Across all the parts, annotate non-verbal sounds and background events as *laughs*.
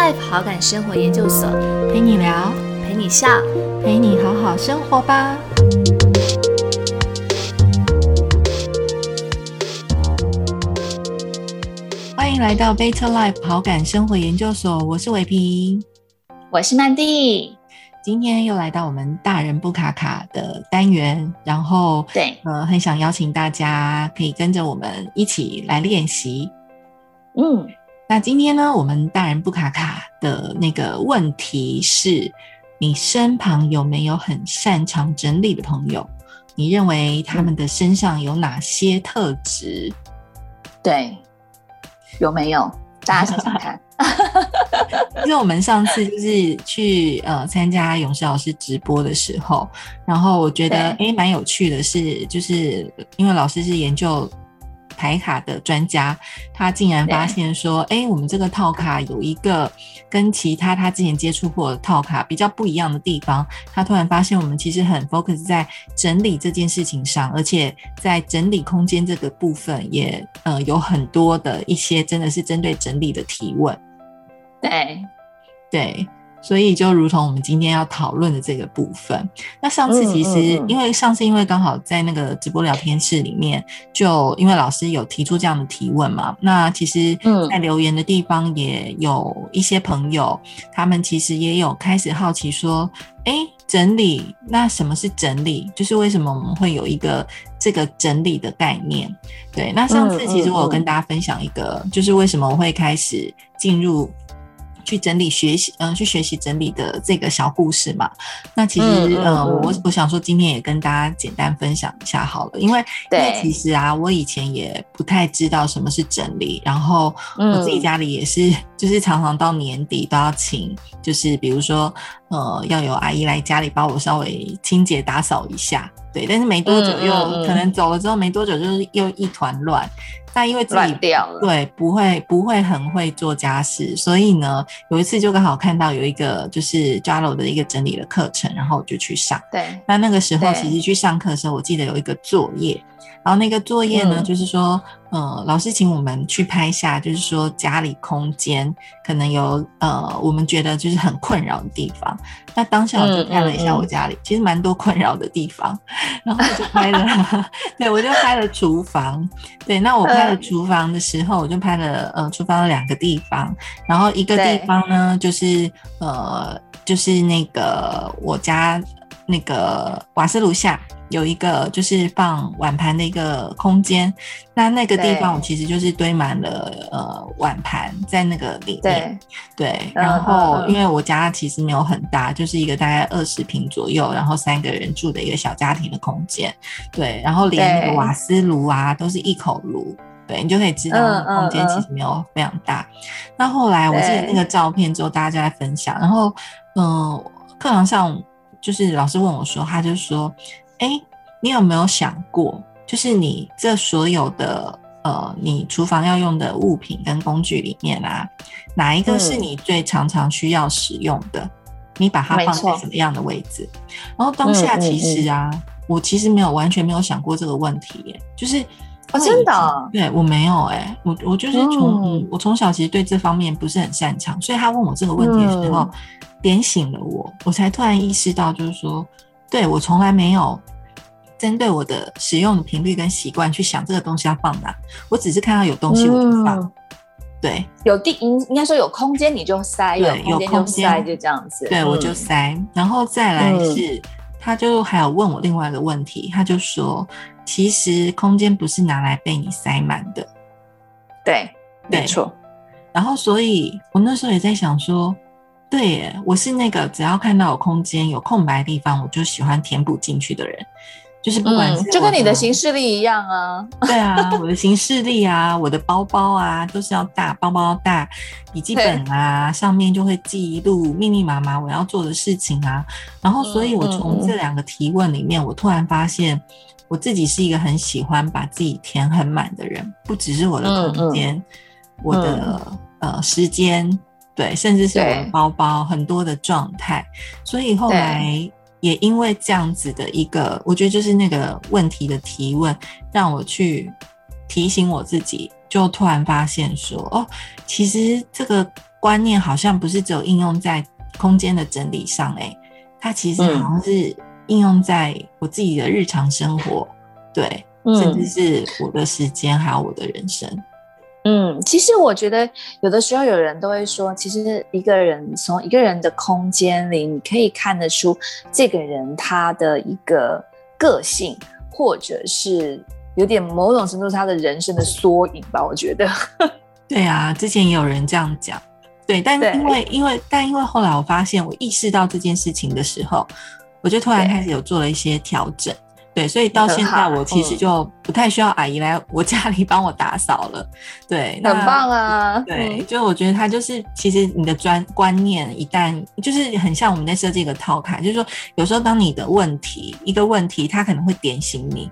Life 好感生活研究所，陪你聊，陪你笑，陪你好好生活吧。欢迎来到 Better Life 好感生活研究所，我是伟平，我是曼蒂。今天又来到我们大人不卡卡的单元，然后对，呃，很想邀请大家可以跟着我们一起来练习。嗯，那今天呢，我们大人不卡卡的那个问题是：你身旁有没有很擅长整理的朋友？你认为他们的身上有哪些特质？对，有没有？大家想想看。*laughs* 因为我们上次就是去呃参加勇士老师直播的时候，然后我觉得诶蛮有趣的是，就是因为老师是研究牌卡的专家，他竟然发现说，哎，我们这个套卡有一个跟其他他之前接触过的套卡比较不一样的地方。他突然发现我们其实很 focus 在整理这件事情上，而且在整理空间这个部分也呃有很多的一些真的是针对整理的提问。对，对，所以就如同我们今天要讨论的这个部分，那上次其实因为上次因为刚好在那个直播聊天室里面，就因为老师有提出这样的提问嘛，那其实，在留言的地方也有一些朋友，他们其实也有开始好奇说，哎，整理，那什么是整理？就是为什么我们会有一个这个整理的概念？对，那上次其实我有跟大家分享一个，就是为什么我会开始进入。去整理学习，嗯，去学习整理的这个小故事嘛。那其实，呃，我我想说，今天也跟大家简单分享一下好了。因为，因为，其实啊，我以前也不太知道什么是整理。然后，我自己家里也是，*laughs* 就是常常到年底都要请，就是比如说，呃，要有阿姨来家里帮我稍微清洁打扫一下。对，但是没多久又可能走了之后没多久就是又一团乱。但因为自己对不会不会很会做家事，所以呢，有一次就刚好看到有一个就是 Jalo 的一个整理的课程，然后我就去上。对，那那个时候其实去上课的时候，我记得有一个作业。然后那个作业呢，就是说，呃，老师请我们去拍下，就是说家里空间可能有呃，我们觉得就是很困扰的地方。那当下我就看了一下我家里，其实蛮多困扰的地方，然后我就拍了，*laughs* 对我就拍了厨房。对，那我拍了厨房的时候，我就拍了呃厨房的两个地方，然后一个地方呢，就是呃，就是那个我家那个瓦斯炉下。有一个就是放碗盘的一个空间，那那个地方我其实就是堆满了呃碗盘在那个里面，对，然后因为我家其实没有很大，就是一个大概二十平左右，然后三个人住的一个小家庭的空间，对，然后连那个瓦斯炉啊都是一口炉，对你就可以知道空间其实没有非常大。那后来我记得那个照片之后，大家就在分享，然后嗯，课堂上就是老师问我说，他就说。哎，你有没有想过，就是你这所有的呃，你厨房要用的物品跟工具里面啊，哪一个是你最常常需要使用的？你把它放在什么样的位置？然后当下其实啊，我其实没有完全没有想过这个问题，耶，就是哦，真的，对我没有哎，我我就是从我从小其实对这方面不是很擅长，所以他问我这个问题的时候，点醒了我，我才突然意识到，就是说。对我从来没有针对我的使用的频率跟习惯去想这个东西要放哪，我只是看到有东西我就放。对，有地应应该说有空间你就塞，有空间就塞，就这样子。对，我就塞。然后再来是，他就还有问我另外一个问题，他就说，其实空间不是拿来被你塞满的。对，没错。然后，所以我那时候也在想说。对，我是那个只要看到有空间、有空白的地方，我就喜欢填补进去的人。就是不管是就跟你的行事历一样啊。*laughs* 对啊，我的行事历啊，我的包包啊，都是要大包包大，笔记本啊，上面就会记录密密麻麻我要做的事情啊。然后，所以我从这两个提问里面，我突然发现我自己是一个很喜欢把自己填很满的人，不只是我的空间，我的呃时间。对，甚至是我的包包很多的状态，所以后来也因为这样子的一个，我觉得就是那个问题的提问，让我去提醒我自己，就突然发现说，哦，其实这个观念好像不是只有应用在空间的整理上，哎，它其实好像是应用在我自己的日常生活，对，甚至是我的时间还有我的人生。嗯，其实我觉得有的时候有人都会说，其实一个人从一个人的空间里，你可以看得出这个人他的一个个性，或者是有点某种程度他的人生的缩影吧。我觉得，*laughs* 对啊，之前也有人这样讲，对，但因为因为但因为后来我发现，我意识到这件事情的时候，我就突然开始有做了一些调整。对，所以到现在我其实就不太需要阿姨来我家里帮我打扫了。对，很棒啊。对，就我觉得他就是，其实你的专观念一旦就是很像我们在设计一个套卡，就是说有时候当你的问题一个问题，它可能会点醒你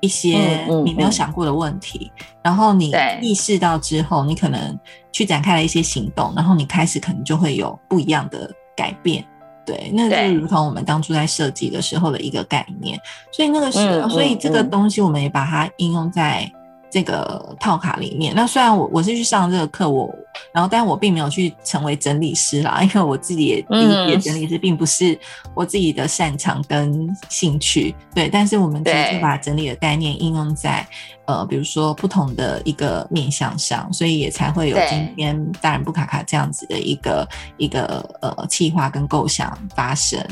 一些你没有想过的问题，然后你意识到之后，你可能去展开了一些行动，然后你开始可能就会有不一样的改变。对，那就如同我们当初在设计的时候的一个概念，所以那个是，所以这个东西我们也把它应用在。这个套卡里面，那虽然我我是去上这个课，我然后，但我并没有去成为整理师啦，因为我自己也理解整理师并不是我自己的擅长跟兴趣，对。但是我们就把整理的概念应用在呃，比如说不同的一个面向上，所以也才会有今天大人不卡卡这样子的一个一个呃计划跟构想发生。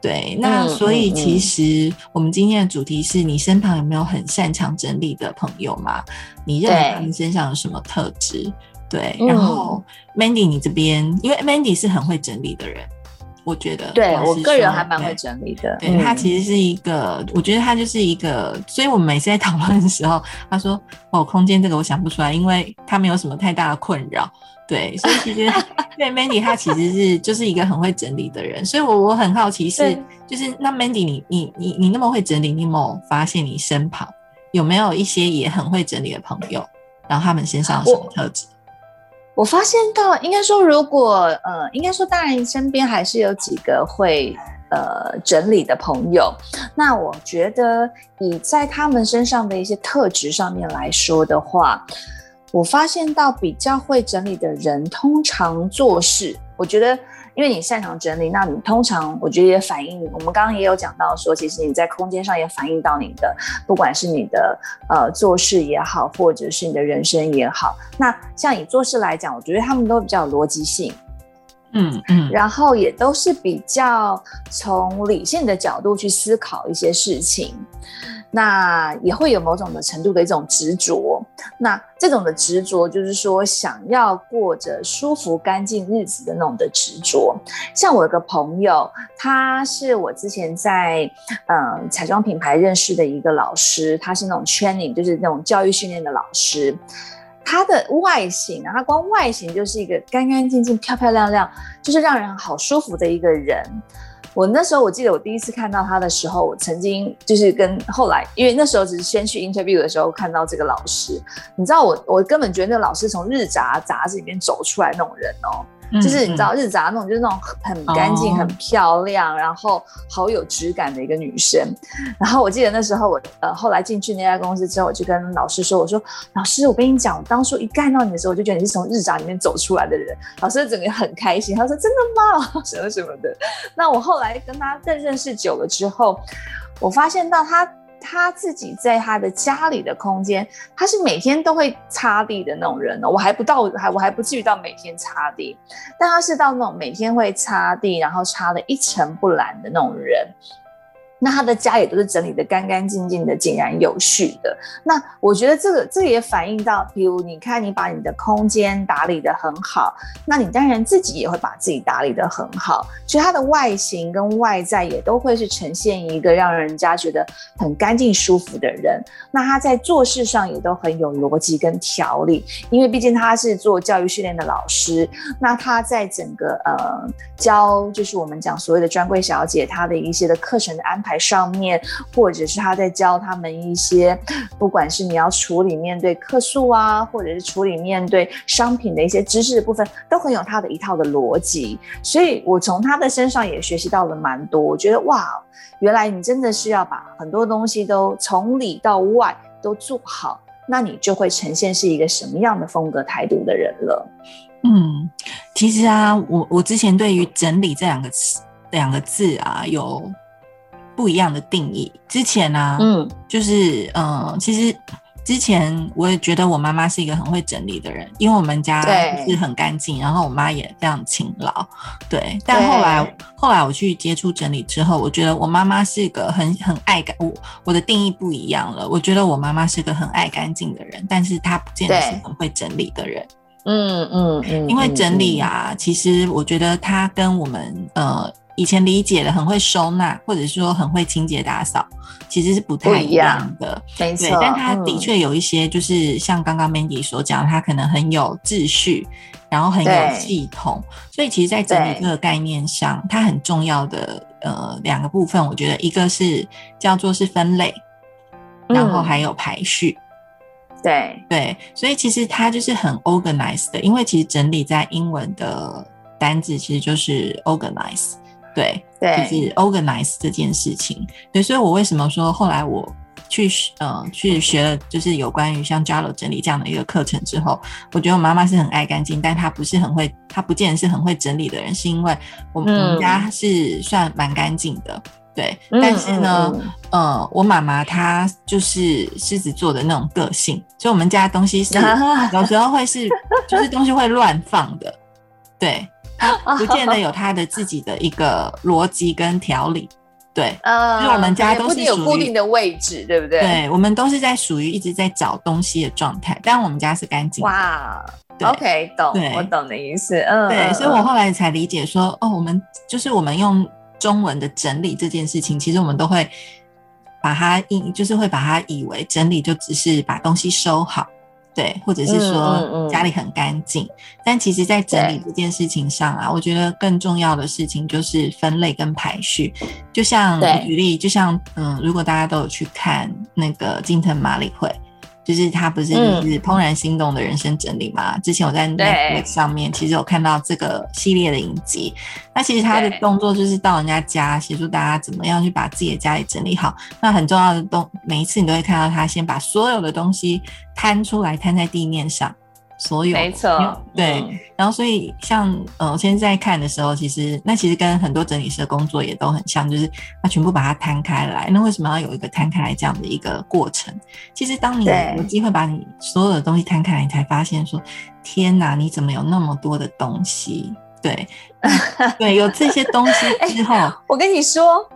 对，那所以其实我们今天的主题是你身旁有没有很擅长整理的朋友嘛？你认为他们身上有什么特质？对，然后 Mandy，你这边因为 Mandy 是很会整理的人，我觉得，对我个人还蛮会整理的。对他其实是一个，我觉得他就是一个，所以我们每次在 *laughs* 讨论的时候，他说哦，空间这个我想不出来，因为他没有什么太大的困扰。对，所以其实 *laughs* 对 Mandy 他其实是就是一个很会整理的人，所以我我很好奇是，就是那 Mandy 你你你你那么会整理，你有没有发现你身旁？有没有一些也很会整理的朋友？然后他们身上有什么特质？我发现到，应该说，如果呃，应该说，当然身边还是有几个会呃整理的朋友。那我觉得，以在他们身上的一些特质上面来说的话，我发现到比较会整理的人，通常做事，我觉得。因为你擅长整理，那你通常我觉得也反映，我们刚刚也有讲到说，其实你在空间上也反映到你的，不管是你的呃做事也好，或者是你的人生也好。那像以做事来讲，我觉得他们都比较有逻辑性，嗯嗯，然后也都是比较从理性的角度去思考一些事情。那也会有某种的程度的一种执着，那这种的执着就是说想要过着舒服干净日子的那种的执着。像我有个朋友，他是我之前在嗯彩妆品牌认识的一个老师，他是那种 training，就是那种教育训练的老师。他的外形啊，他光外形就是一个干干净净、漂漂亮亮，就是让人好舒服的一个人。我那时候我记得我第一次看到他的时候，我曾经就是跟后来，因为那时候只是先去 interview 的时候看到这个老师，你知道我我根本觉得那个老师从日杂杂志里面走出来那种人哦。就是你知道日杂那种，就是那种很干净、很漂亮，然后好有质感的一个女生。然后我记得那时候我呃后来进去那家公司之后，我就跟老师说：“我说老师，我跟你讲，我当初一看到你的时候，我就觉得你是从日杂里面走出来的人。”老师整个很开心，他说：“真的吗？*laughs* 什么什么的。”那我后来跟他更认识久了之后，我发现到他。他自己在他的家里的空间，他是每天都会擦地的那种人哦。我还不到，还我还不至于到每天擦地，但他是到那种每天会擦地，然后擦的一尘不染的那种人。那他的家也都是整理的干干净净的、井然有序的。那我觉得这个这也反映到，比如你看你把你的空间打理的很好，那你当然自己也会把自己打理的很好，所以它的外形跟外在也都会是呈现一个让人家觉得很干净舒服的人。那他在做事上也都很有逻辑跟条理，因为毕竟他是做教育训练的老师，那他在整个呃教就是我们讲所谓的专柜小姐，她的一些的课程的安排。台上面，或者是他在教他们一些，不管是你要处理面对客诉啊，或者是处理面对商品的一些知识的部分，都很有他的一套的逻辑。所以我从他的身上也学习到了蛮多。我觉得哇，原来你真的是要把很多东西都从里到外都做好，那你就会呈现是一个什么样的风格态度的人了。嗯，其实啊，我我之前对于整理这两个词两个字啊有不一样的定义。之前呢，嗯，就是嗯，其实。之前我也觉得我妈妈是一个很会整理的人，因为我们家是很干净，然后我妈也非常勤劳，对。但后来后来我去接触整理之后，我觉得我妈妈是一个很很爱干，我我的定义不一样了。我觉得我妈妈是个很爱干净的人，但是她不见得是很会整理的人。嗯嗯嗯，因为整理啊，其实我觉得它跟我们呃。以前理解的很会收纳，或者是说很会清洁打扫，其实是不太一样的。没错，但他的确有一些，就是像刚刚 Mandy 所讲，他可能很有秩序，然后很有系统。所以其实，在整理这个概念上，它很重要的呃两个部分，我觉得一个是叫做是分类，然后还有排序。对对，所以其实它就是很 organized 的，因为其实整理在英文的单字其实就是 organize。对，对就是 organize 这件事情。对，所以我为什么说后来我去呃去学了，就是有关于像 Jalo 整理这样的一个课程之后，我觉得我妈妈是很爱干净，但她不是很会，她不见得是很会整理的人，是因为我们家是算蛮干净的。对，但是呢，呃，我妈妈她就是狮子座的那种个性，所以我们家东西是 *laughs* 有时候会是就是东西会乱放的，对。不见得有他的自己的一个逻辑跟条理，对，呃，因为我们家都是有固定的位置，对不对？对，我们都是在属于一直在找东西的状态，但我们家是干净。哇，OK，懂，我懂的意思，嗯，对，所以我后来才理解说，哦，我们就是我们用中文的整理这件事情，其实我们都会把它应，就是会把它以为整理就只是把东西收好。对，或者是说家里很干净，但其实，在整理这件事情上啊，我觉得更重要的事情就是分类跟排序。就像举例，就像嗯，如果大家都有去看那个金藤马里会。就是他不是就是怦然心动的人生整理嘛？之前我在 Netflix 上面其实有看到这个系列的影集。那其实他的动作就是到人家家协助大家怎么样去把自己的家里整理好。那很重要的东，每一次你都会看到他先把所有的东西摊出来，摊在地面上。所有没错，对，然后所以像呃，我现在在看的时候，其实那其实跟很多整理师的工作也都很像，就是他全部把它摊开来。那为什么要有一个摊开来这样的一个过程？其实当你有机会把你所有的东西摊开来，你才发现说，天哪，你怎么有那么多的东西？对，*laughs* 对，有这些东西之后，我跟你说，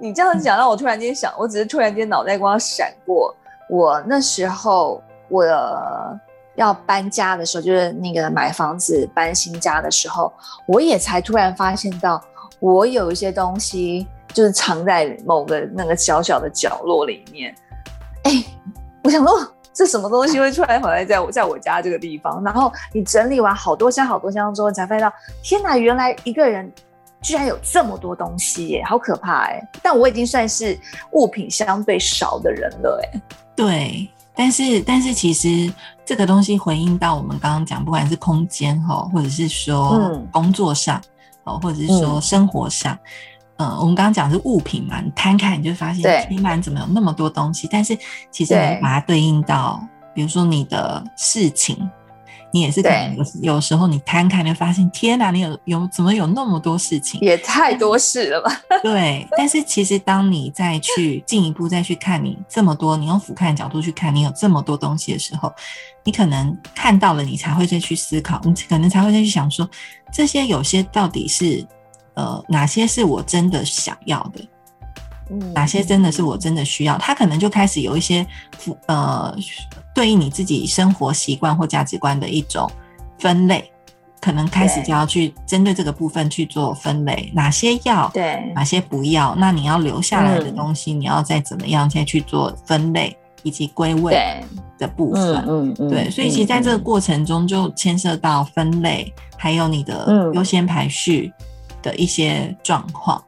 你这样讲让我突然间想，我只是突然间脑袋光闪过，我那时候我。要搬家的时候，就是那个买房子搬新家的时候，我也才突然发现到，我有一些东西就是藏在某个那个小小的角落里面。哎，我想说，这什么东西会突然回来在我在我家这个地方？然后你整理完好多箱好多箱之后，才发现到，天哪，原来一个人居然有这么多东西耶，好可怕哎！但我已经算是物品相对少的人了哎。对，但是但是其实。这个东西回应到我们刚刚讲，不管是空间哈，或者是说工作上，哦，或者是说生活上，嗯，我们刚刚讲是物品嘛，你摊开你就发现，平板，怎么有那么多东西？但是其实你把它对应到，比如说你的事情。你也是可能有有时候你摊开，你会发现天哪，你有有怎么有那么多事情？也太多事了吧？对。但是其实当你再去进一步再去看你这么多，你用俯瞰角度去看你有这么多东西的时候，你可能看到了，你才会再去思考，你可能才会再去想说，这些有些到底是呃哪些是我真的想要的，嗯，哪些真的是我真的需要？他可能就开始有一些呃。对应你自己生活习惯或价值观的一种分类，可能开始就要去针对这个部分去做分类，哪些要，对，哪些不要。那你要留下来的东西，你要再怎么样再去做分类以及归位的部分。嗯嗯，对。所以其实在这个过程中，就牵涉到分类，还有你的优先排序的一些状况。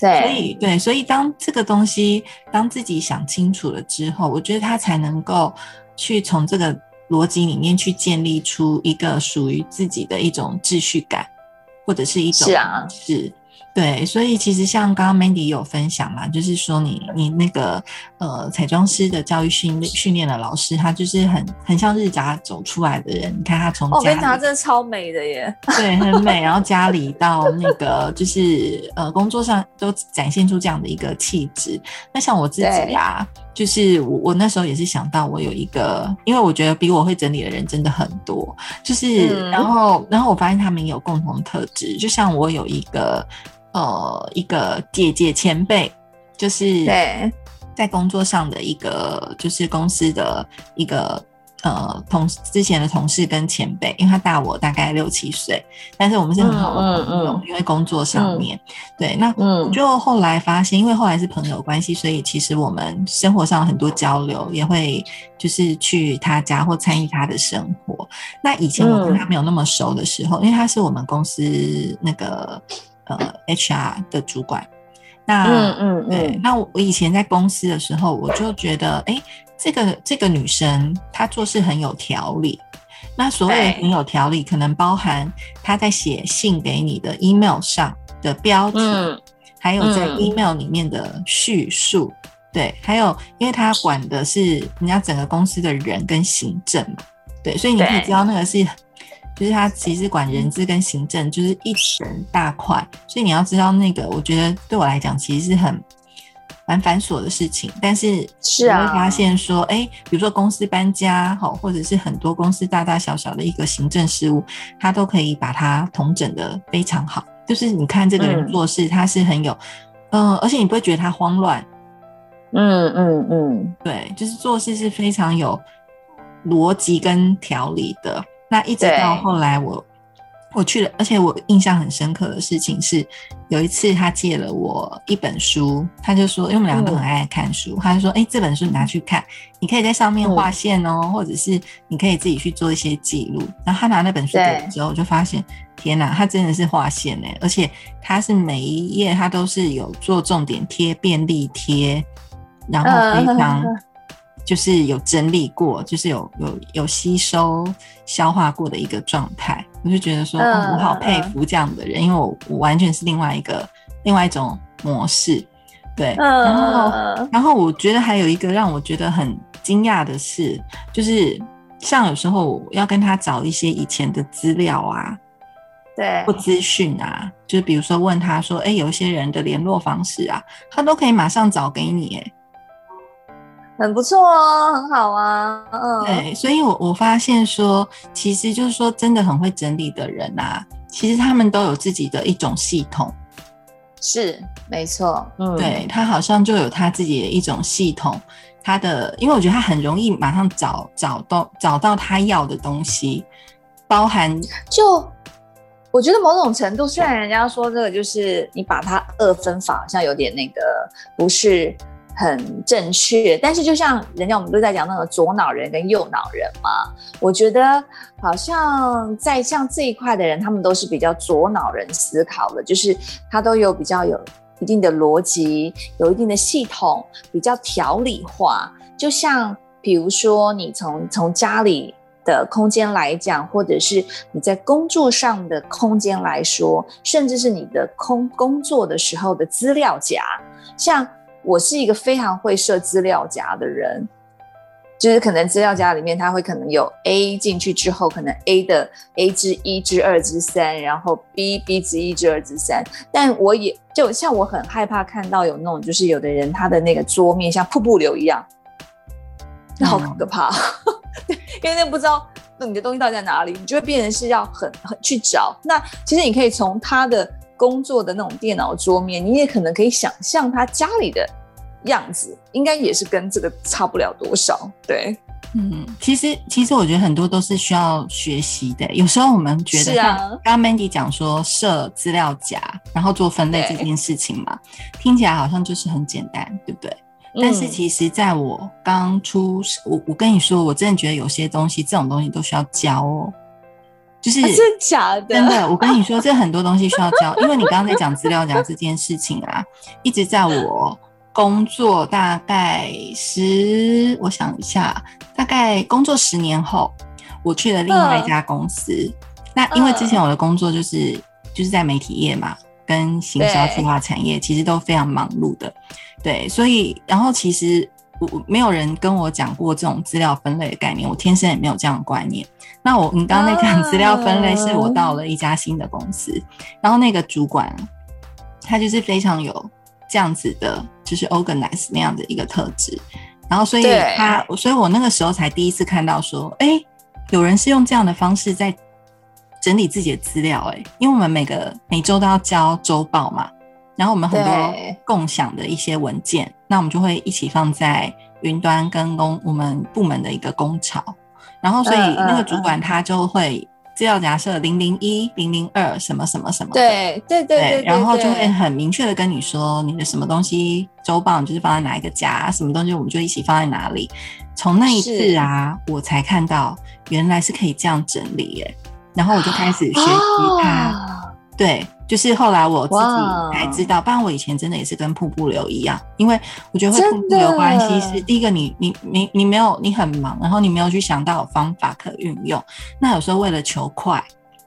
对，所以对，所以当这个东西当自己想清楚了之后，我觉得他才能够去从这个逻辑里面去建立出一个属于自己的一种秩序感，或者是一种是啊，是，对，所以其实像刚刚 Mandy 有分享嘛，就是说你你那个呃彩妆师的教育训练训练的老师，他就是很很像日杂走出来的人。你看他从哦，日杂真的超美的耶，对，很美。然后家里到那个就是呃工作上都展现出这样的一个气质。那像我自己啊，就是我我那时候也是想到我有一个，因为我觉得比我会整理的人真的很多，就是然后然后我发现他们有共同特质，就像我有一个。呃，一个姐姐前辈，就是对，在工作上的一个，就是公司的一个呃同之前的同事跟前辈，因为他大我大概六七岁，但是我们是很好的朋友，因为工作上面，对，那我就后来发现，因为后来是朋友关系，所以其实我们生活上很多交流，也会就是去他家或参与他的生活。那以前我跟他没有那么熟的时候，因为他是我们公司那个。呃，HR 的主管，那嗯嗯嗯，那我我以前在公司的时候，我就觉得，哎，这个这个女生她做事很有条理。那所谓很有条理，可能包含她在写信给你的 email 上的标题，还有在 email 里面的叙述，对，还有因为她管的是人家整个公司的人跟行政嘛，对，所以你可以知道那个是。就是他其实管人资跟行政，就是一整大块，所以你要知道那个，我觉得对我来讲其实是很蛮繁琐的事情。但是是啊，会发现说，哎，比如说公司搬家，哈，或者是很多公司大大小小的一个行政事务，他都可以把它统整的非常好。就是你看这个人做事，他是很有，嗯，而且你不会觉得他慌乱。嗯嗯嗯，对，就是做事是非常有逻辑跟条理的。那一直到后来，我我去了，而且我印象很深刻的事情是，有一次他借了我一本书，他就说，因为我们两个都很爱看书，他就说，哎，这本书你拿去看，你可以在上面画线哦，或者是你可以自己去做一些记录。然后他拿那本书给我之后，我就发现，天哪，他真的是画线哎，而且他是每一页他都是有做重点贴、便利贴，然后非常。*laughs* 就是有整理过，就是有有有吸收消化过的一个状态，我就觉得说，我好佩服这样的人，因为我我完全是另外一个另外一种模式，对，然后然后我觉得还有一个让我觉得很惊讶的是，就是像有时候要跟他找一些以前的资料啊，对，或资讯啊，就是比如说问他说，哎，有一些人的联络方式啊，他都可以马上找给你，哎。很不错哦，很好啊，嗯，对，所以我我发现说，其实就是说，真的很会整理的人啊，其实他们都有自己的一种系统，是没错，嗯，对他好像就有他自己的一种系统，他的，因为我觉得他很容易马上找找到找到他要的东西，包含就我觉得某种程度，虽然人家说这个就是你把它二分法，好像有点那个不是。很正确，但是就像人家我们都在讲那个左脑人跟右脑人嘛，我觉得好像在像这一块的人，他们都是比较左脑人思考的，就是他都有比较有一定的逻辑，有一定的系统，比较条理化。就像比如说你从从家里的空间来讲，或者是你在工作上的空间来说，甚至是你的空工作的时候的资料夹，像。我是一个非常会设资料夹的人，就是可能资料夹里面它会可能有 A 进去之后，可能 A 的 A 之一之二之三，然后 B B 之一之二之三。但我也就像我很害怕看到有那种，就是有的人他的那个桌面像瀑布流一样，那好可怕，*laughs* 因为那不知道那你的东西到底在哪里，你就会变成是要很很去找。那其实你可以从他的。工作的那种电脑桌面，你也可能可以想象他家里的样子，应该也是跟这个差不了多少。对，嗯，其实其实我觉得很多都是需要学习的。有时候我们觉得，像刚刚 Mandy 讲说设资料夹，然后做分类这件事情嘛，听起来好像就是很简单，对不对？但是其实在我刚出，我我跟你说，我真的觉得有些东西，这种东西都需要教哦。就是真假的，真的，我跟你说，这很多东西需要教，因为你刚刚在讲资料夹这件事情啊，一直在我工作大概十，我想一下，大概工作十年后，我去了另外一家公司。那因为之前我的工作就是就是在媒体业嘛，跟行销计划产业，其实都非常忙碌的。对，所以然后其实我没有人跟我讲过这种资料分类的概念，我天生也没有这样的观念。那我你刚刚那讲资料分类，是我到了一家新的公司，然后那个主管他就是非常有这样子的，就是 organize 那样的一个特质。然后所以他，所以我那个时候才第一次看到说，哎，有人是用这样的方式在整理自己的资料，哎，因为我们每个每周都要交周报嘛。然后我们很多共享的一些文件，那我们就会一起放在云端跟工我们部门的一个工槽。然后所以那个主管他就会资料假设零零一零零二什么什么什么，对对对对，然后就会很明确的跟你说你的什么东西周报就是放在哪一个夹，什么东西我们就一起放在哪里。从那一次啊，我才看到原来是可以这样整理耶，然后我就开始学习它，对。就是后来我自己才知道，不然我以前真的也是跟瀑布流一样，因为我觉得会瀑布流关系是第一个，你你你你没有你很忙，然后你没有去想到方法可运用，那有时候为了求快，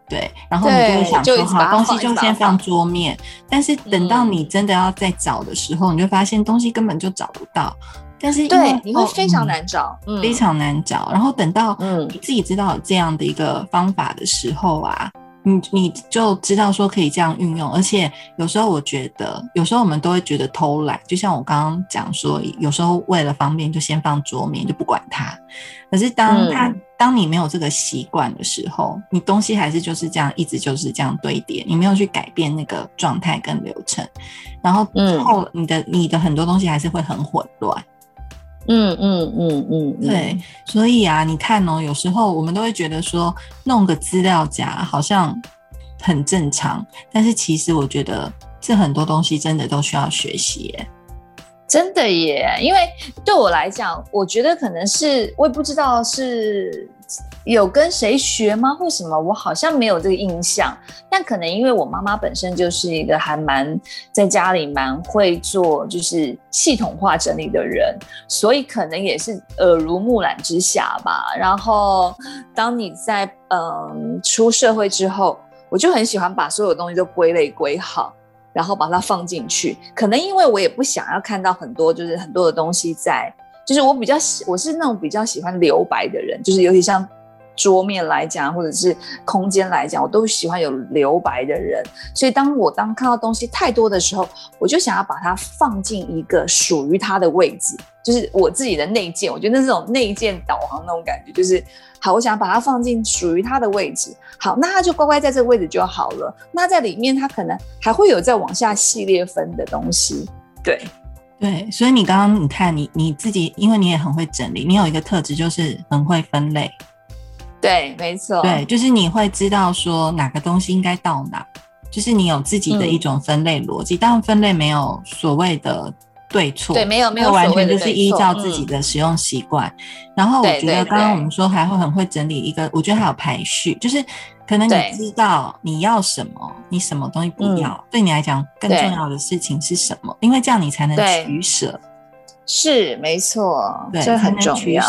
对，然后你就会想说好东西就先放桌面，但是等到你真的要再找的时候，你就发现东西根本就找不到，但是对你会非常难找，非常难找，然后等到你自己知道这样的一个方法的时候啊。你你就知道说可以这样运用，而且有时候我觉得，有时候我们都会觉得偷懒，就像我刚刚讲说，有时候为了方便就先放桌面就不管它。可是当他当你没有这个习惯的时候，你东西还是就是这样一直就是这样堆叠，你没有去改变那个状态跟流程，然后后你的你的很多东西还是会很混乱。嗯嗯嗯嗯，对，所以啊，你看哦，有时候我们都会觉得说弄个资料夹好像很正常，但是其实我觉得这很多东西真的都需要学习耶，真的耶。因为对我来讲，我觉得可能是我也不知道是。有跟谁学吗？或什么？我好像没有这个印象。但可能因为我妈妈本身就是一个还蛮在家里蛮会做，就是系统化整理的人，所以可能也是耳濡目染之下吧。然后当你在嗯出社会之后，我就很喜欢把所有东西都归类归好，然后把它放进去。可能因为我也不想要看到很多，就是很多的东西在。就是我比较喜，我是那种比较喜欢留白的人，就是尤其像桌面来讲，或者是空间来讲，我都喜欢有留白的人。所以当我当看到东西太多的时候，我就想要把它放进一个属于它的位置，就是我自己的内建。我觉得那种内建导航那种感觉，就是好，我想把它放进属于它的位置。好，那它就乖乖在这个位置就好了。那在里面，它可能还会有再往下系列分的东西，对。对，所以你刚刚你看你你自己，因为你也很会整理，你有一个特质就是很会分类。对，没错。对，就是你会知道说哪个东西应该到哪，就是你有自己的一种分类逻辑。当然，分类没有所谓的对错，对，没有没有完全就是依照自己的使用习惯。然后我觉得刚刚我们说还会很会整理一个，我觉得还有排序，就是。可能你知道你要什么，你什么东西不要，对你来讲更重要的事情是什么？因为这样你才能取舍。是没错，这很重要。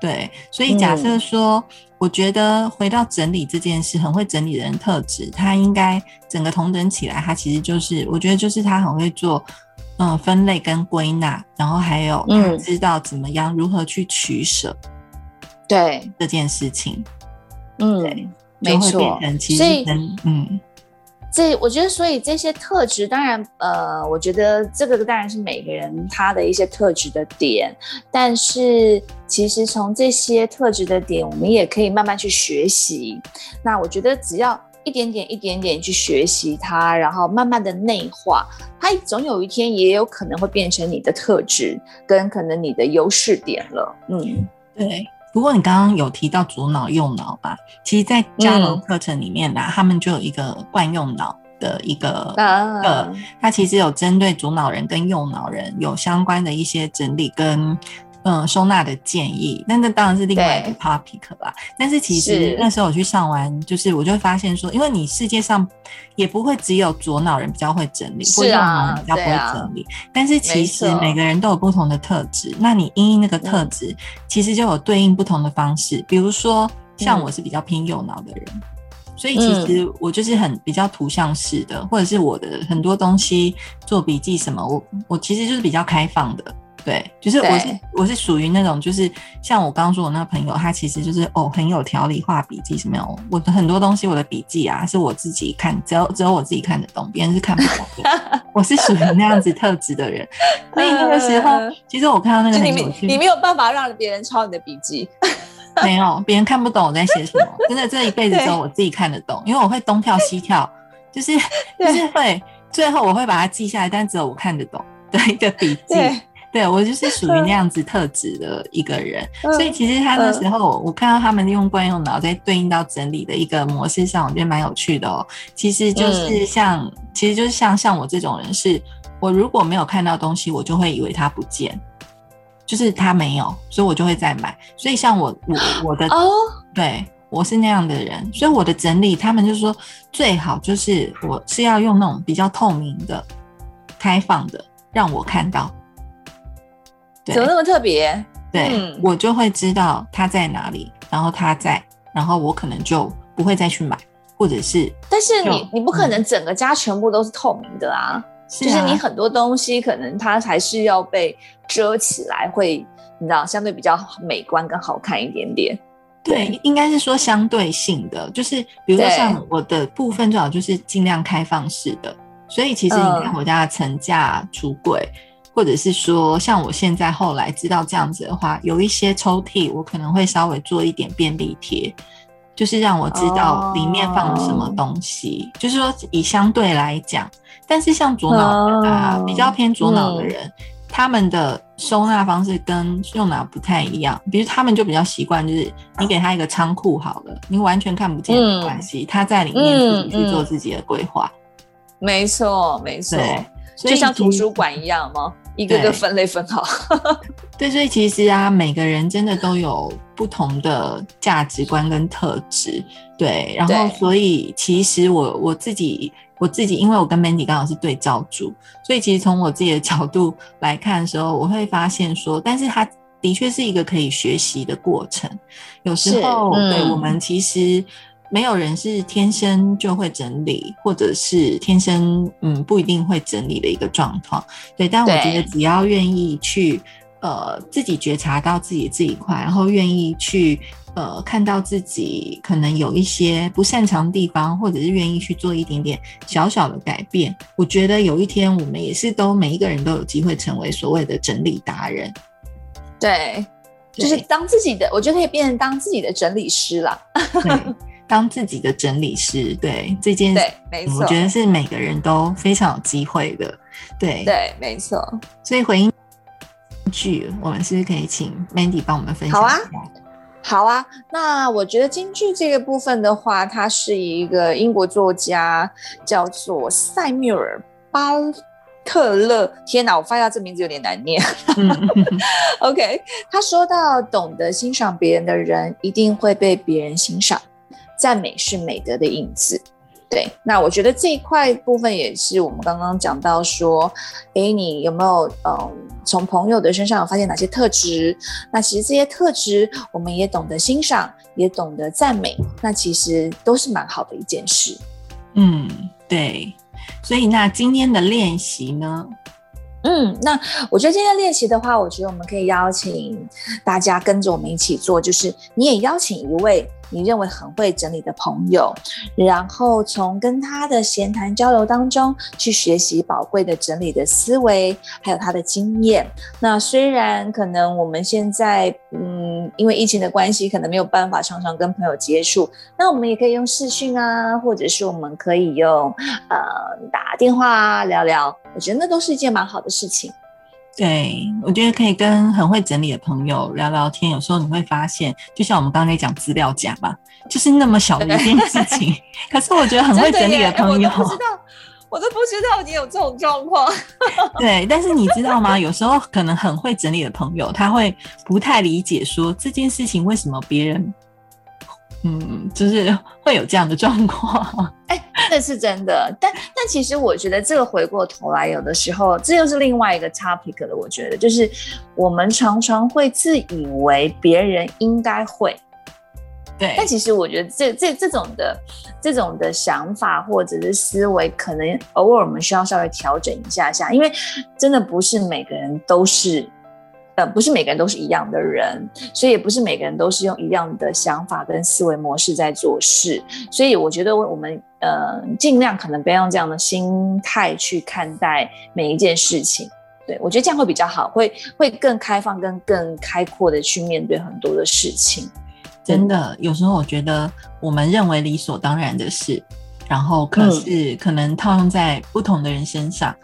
对，所以假设说，我觉得回到整理这件事，很会整理的人特质，他应该整个同等起来，他其实就是，我觉得就是他很会做，嗯，分类跟归纳，然后还有他知道怎么样如何去取舍。对这件事情，嗯。对没错，所以嗯，这我觉得，所以这些特质，当然，呃，我觉得这个当然是每个人他的一些特质的点，但是其实从这些特质的点，我们也可以慢慢去学习。那我觉得只要一点点、一点点去学习它，然后慢慢的内化，它总有一天也有可能会变成你的特质，跟可能你的优势点了。嗯，对。不过你刚刚有提到左脑右脑吧？其实，在加楼课程里面呢，他们就有一个惯用脑的一个呃，它其实有针对左脑人跟右脑人有相关的一些整理跟。嗯，收纳的建议，那那当然是另外一个 topic 啦。但是其实那时候我去上完，就是我就发现说，因为你世界上也不会只有左脑人比较会整理，或右脑人比较不会整理。但是其实每个人都有不同的特质，那你因那个特质，其实就有对应不同的方式。比如说，像我是比较偏右脑的人，所以其实我就是很比较图像式的，或者是我的很多东西做笔记什么，我我其实就是比较开放的。对，就是我是我是属于那种，就是像我刚刚说我那个朋友，他其实就是哦很有条理画笔记什么样。我的很多东西，我的笔记啊，是我自己看，只有只有我自己看得懂，别人是看不懂的。*laughs* 我是属于那样子特质的人，*laughs* 所以那个时候，其实我看到那个你没有办法让别人抄你的笔记，没有，别人看不懂我在写什么。真的，这一辈子只有我自己看得懂，因为我会东跳西跳，就是就是会最后我会把它记下来，但只有我看得懂的一个笔记。对，我就是属于那样子特质的一个人，所以其实他那时候我看到他们用惯用脑在对应到整理的一个模式上，我觉得蛮有趣的哦。其实就是像，其实就是像像我这种人，是我如果没有看到东西，我就会以为它不见，就是它没有，所以我就会再买。所以像我我我的哦，对我是那样的人，所以我的整理，他们就说最好就是我是要用那种比较透明的、开放的，让我看到。怎么那么特别？对我就会知道它在哪里，然后它在，然后我可能就不会再去买，或者是，但是你你不可能整个家全部都是透明的啊，就是你很多东西可能它还是要被遮起来，会你知道相对比较美观跟好看一点点。对，应该是说相对性的，就是比如说像我的部分最好就是尽量开放式的，所以其实你看我家的层架、橱柜。或者是说，像我现在后来知道这样子的话，有一些抽屉我可能会稍微做一点便利贴，就是让我知道里面放了什么东西。就是说，以相对来讲，但是像左脑啊，比较偏左脑的人，他们的收纳方式跟右脑不太一样。比如他们就比较习惯，就是你给他一个仓库好了，你完全看不见没关系，他在里面自己去做自己的规划。没错，没错，就像图书馆一样吗？一个个分类分好，*laughs* 对，所以其实啊，每个人真的都有不同的价值观跟特质，对，然后所以其实我我自己我自己，因为我跟 Mandy 刚好是对照组，所以其实从我自己的角度来看的时候，我会发现说，但是他的确是一个可以学习的过程，有时候对我们其实。没有人是天生就会整理，或者是天生嗯不一定会整理的一个状况。对，但我觉得只要愿意去呃自己觉察到自己这一块，然后愿意去呃看到自己可能有一些不擅长的地方，或者是愿意去做一点点小小的改变，我觉得有一天我们也是都每一个人都有机会成为所谓的整理达人。对，就是当自己的，我觉得可以变成当自己的整理师了。当自己的整理师，对这件，对，没错，我觉得是每个人都非常有机会的，对，对，没错。所以回应句，我们是不是可以请 Mandy 帮我们分享？好啊，好啊。那我觉得京剧这个部分的话，它是一个英国作家叫做塞缪尔巴特勒。天哪，我发现这名字有点难念。*laughs* OK，他说到，懂得欣赏别人的人，一定会被别人欣赏。赞美是美德的影子，对。那我觉得这一块部分也是我们刚刚讲到说，诶，你有没有嗯，从朋友的身上发现哪些特质？那其实这些特质，我们也懂得欣赏，也懂得赞美，那其实都是蛮好的一件事。嗯，对。所以那今天的练习呢？嗯，那我觉得今天练习的话，我觉得我们可以邀请大家跟着我们一起做，就是你也邀请一位。你认为很会整理的朋友，然后从跟他的闲谈交流当中去学习宝贵的整理的思维，还有他的经验。那虽然可能我们现在嗯，因为疫情的关系，可能没有办法常常跟朋友接触，那我们也可以用视讯啊，或者是我们可以用呃打电话啊聊聊。我觉得那都是一件蛮好的事情。对，我觉得可以跟很会整理的朋友聊聊天。有时候你会发现，就像我们刚才讲资料夹嘛，就是那么小的一件事情。可是我觉得很会整理的朋友，我不知道，我都不知道你有这种状况。对，但是你知道吗？有时候可能很会整理的朋友，他会不太理解说这件事情为什么别人。嗯，就是会有这样的状况，哎，这是真的。但但其实我觉得这个回过头来，有的时候这又是另外一个 topic 了。我觉得就是我们常常会自以为别人应该会，对。但其实我觉得这这这种的这种的想法或者是思维，可能偶尔我们需要稍微调整一下下，因为真的不是每个人都是。呃，不是每个人都是一样的人，所以也不是每个人都是用一样的想法跟思维模式在做事。所以我觉得我们呃尽量可能不要用这样的心态去看待每一件事情。对我觉得这样会比较好，会会更开放跟更开阔的去面对很多的事情。真的，有时候我觉得我们认为理所当然的事，然后可是可能套用在不同的人身上。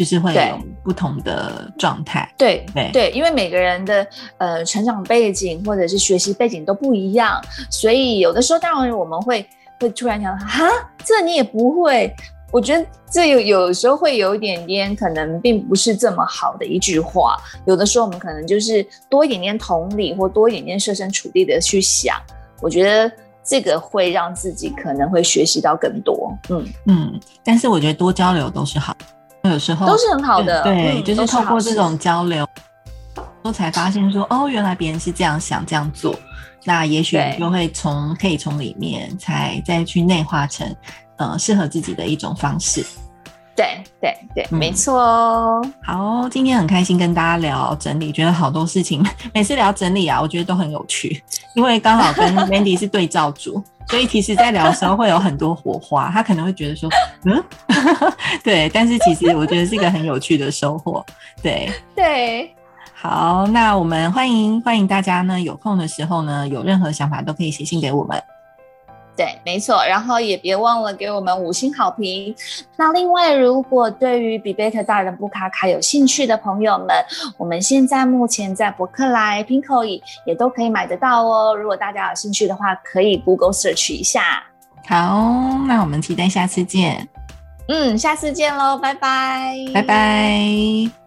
就是会有不同的状态，对对对，因为每个人的呃成长背景或者是学习背景都不一样，所以有的时候当然我们会会突然想，哈，这你也不会。我觉得这有有时候会有一点点可能并不是这么好的一句话。有的时候我们可能就是多一点点同理，或多一点点设身处地的去想，我觉得这个会让自己可能会学习到更多。嗯嗯，但是我觉得多交流都是好。有时候都是很好的，对，就是透过这种交流，都才发现说，哦，原来别人是这样想、这样做，那也许就会从可以从里面才再去内化成，呃，适合自己的一种方式。对对对，没错哦。好，今天很开心跟大家聊整理，觉得好多事情，*laughs* 每次聊整理啊，我觉得都很有趣，因为刚好跟 *laughs* Mandy 是对照组。所以其实，在聊的时候会有很多火花，他可能会觉得说，*laughs* 嗯，对，但是其实我觉得是一个很有趣的收获，对，对，好，那我们欢迎欢迎大家呢，有空的时候呢，有任何想法都可以写信给我们。对，没错，然后也别忘了给我们五星好评。那另外，如果对于比贝特大人布卡卡有兴趣的朋友们，我们现在目前在博客来、Pinko 也都可以买得到哦。如果大家有兴趣的话，可以 Google search 一下。好，那我们期待下次见。嗯，下次见喽，拜拜，拜拜。